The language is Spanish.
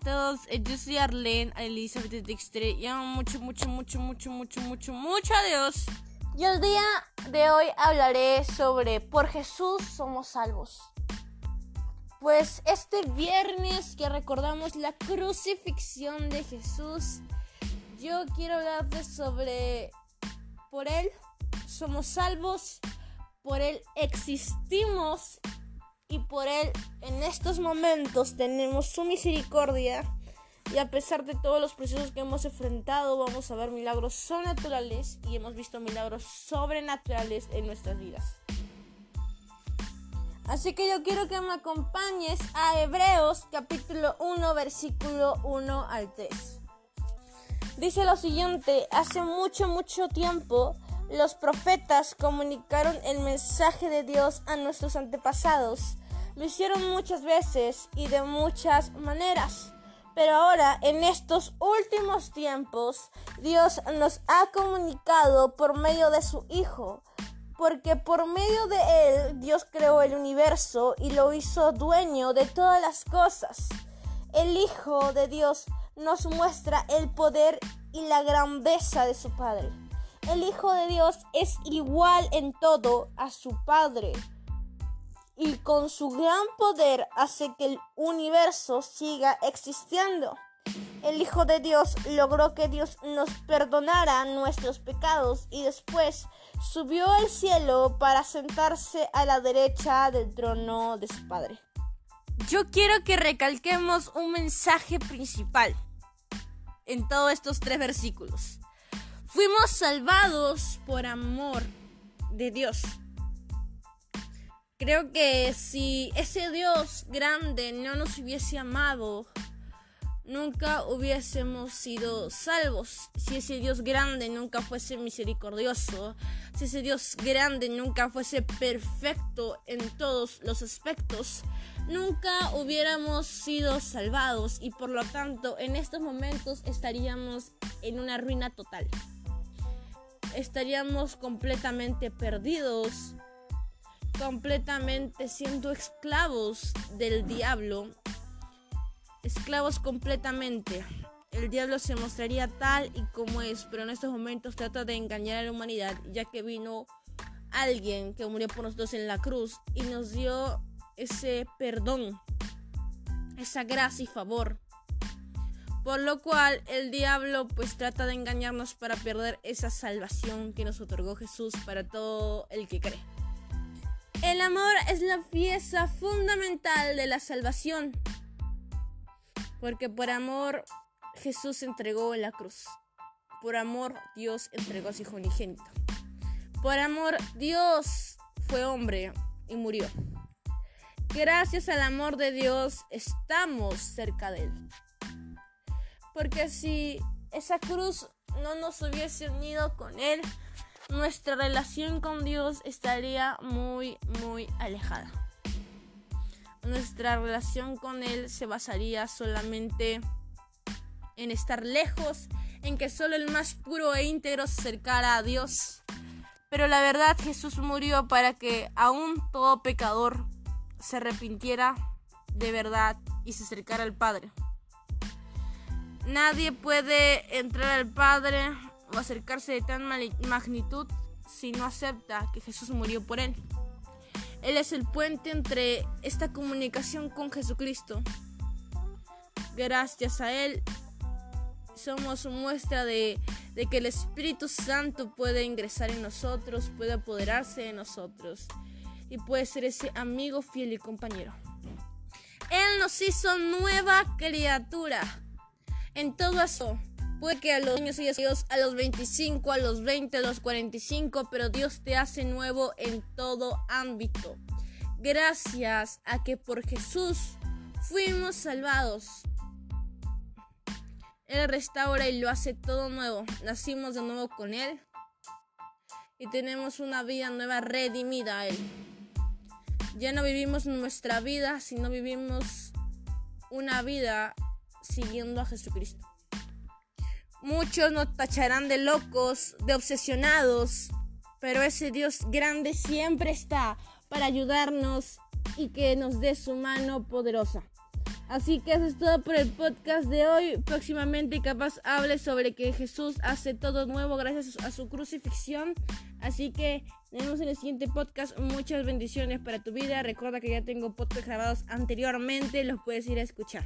a todos, eh, yo soy Arlene Elizabeth Dextre y amo mucho, mucho, mucho, mucho, mucho, mucho, mucho a Dios. Y el día de hoy hablaré sobre por Jesús somos salvos. Pues este viernes que recordamos la crucifixión de Jesús, yo quiero hablarte sobre por Él somos salvos, por Él existimos y por Él en estos momentos tenemos su misericordia y a pesar de todos los procesos que hemos enfrentado vamos a ver milagros sobrenaturales y hemos visto milagros sobrenaturales en nuestras vidas. Así que yo quiero que me acompañes a Hebreos capítulo 1 versículo 1 al 3. Dice lo siguiente, hace mucho, mucho tiempo los profetas comunicaron el mensaje de Dios a nuestros antepasados. Lo hicieron muchas veces y de muchas maneras. Pero ahora, en estos últimos tiempos, Dios nos ha comunicado por medio de su Hijo. Porque por medio de Él Dios creó el universo y lo hizo dueño de todas las cosas. El Hijo de Dios nos muestra el poder y la grandeza de su Padre el Hijo de Dios es igual en todo a su Padre y con su gran poder hace que el universo siga existiendo. El Hijo de Dios logró que Dios nos perdonara nuestros pecados y después subió al cielo para sentarse a la derecha del trono de su Padre. Yo quiero que recalquemos un mensaje principal en todos estos tres versículos. Fuimos salvados por amor de Dios. Creo que si ese Dios grande no nos hubiese amado, nunca hubiésemos sido salvos. Si ese Dios grande nunca fuese misericordioso, si ese Dios grande nunca fuese perfecto en todos los aspectos, nunca hubiéramos sido salvados y por lo tanto en estos momentos estaríamos en una ruina total estaríamos completamente perdidos, completamente siendo esclavos del diablo, esclavos completamente. El diablo se mostraría tal y como es, pero en estos momentos trata de engañar a la humanidad, ya que vino alguien que murió por nosotros en la cruz y nos dio ese perdón, esa gracia y favor por lo cual el diablo pues trata de engañarnos para perder esa salvación que nos otorgó Jesús para todo el que cree. El amor es la pieza fundamental de la salvación. Porque por amor Jesús entregó la cruz. Por amor Dios entregó a su hijo unigénito. Por amor Dios fue hombre y murió. Gracias al amor de Dios estamos cerca de él. Porque si esa cruz no nos hubiese unido con Él, nuestra relación con Dios estaría muy, muy alejada. Nuestra relación con Él se basaría solamente en estar lejos, en que solo el más puro e íntegro se acercara a Dios. Pero la verdad Jesús murió para que aún todo pecador se arrepintiera de verdad y se acercara al Padre. Nadie puede entrar al Padre o acercarse de tan magnitud si no acepta que Jesús murió por él. Él es el puente entre esta comunicación con Jesucristo. Gracias a Él somos muestra de, de, que el Espíritu Santo puede ingresar en nosotros, puede apoderarse de nosotros y puede ser ese amigo fiel y compañero. Él nos hizo nueva criatura en todo eso. Puede que a los años Dios a los 25, a los 20, a los 45, pero Dios te hace nuevo en todo ámbito. Gracias a que por Jesús fuimos salvados. Él restaura y lo hace todo nuevo. Nacimos de nuevo con Él y tenemos una vida nueva redimida a Él. Ya no vivimos nuestra vida, sino vivimos una vida siguiendo a Jesucristo. Muchos nos tacharán de locos, de obsesionados, pero ese Dios grande siempre está para ayudarnos y que nos dé su mano poderosa. Así que eso es todo por el podcast de hoy. Próximamente capaz hable sobre que Jesús hace todo nuevo gracias a su crucifixión. Así que nos vemos en el siguiente podcast. Muchas bendiciones para tu vida. Recuerda que ya tengo podcasts grabados anteriormente. Los puedes ir a escuchar.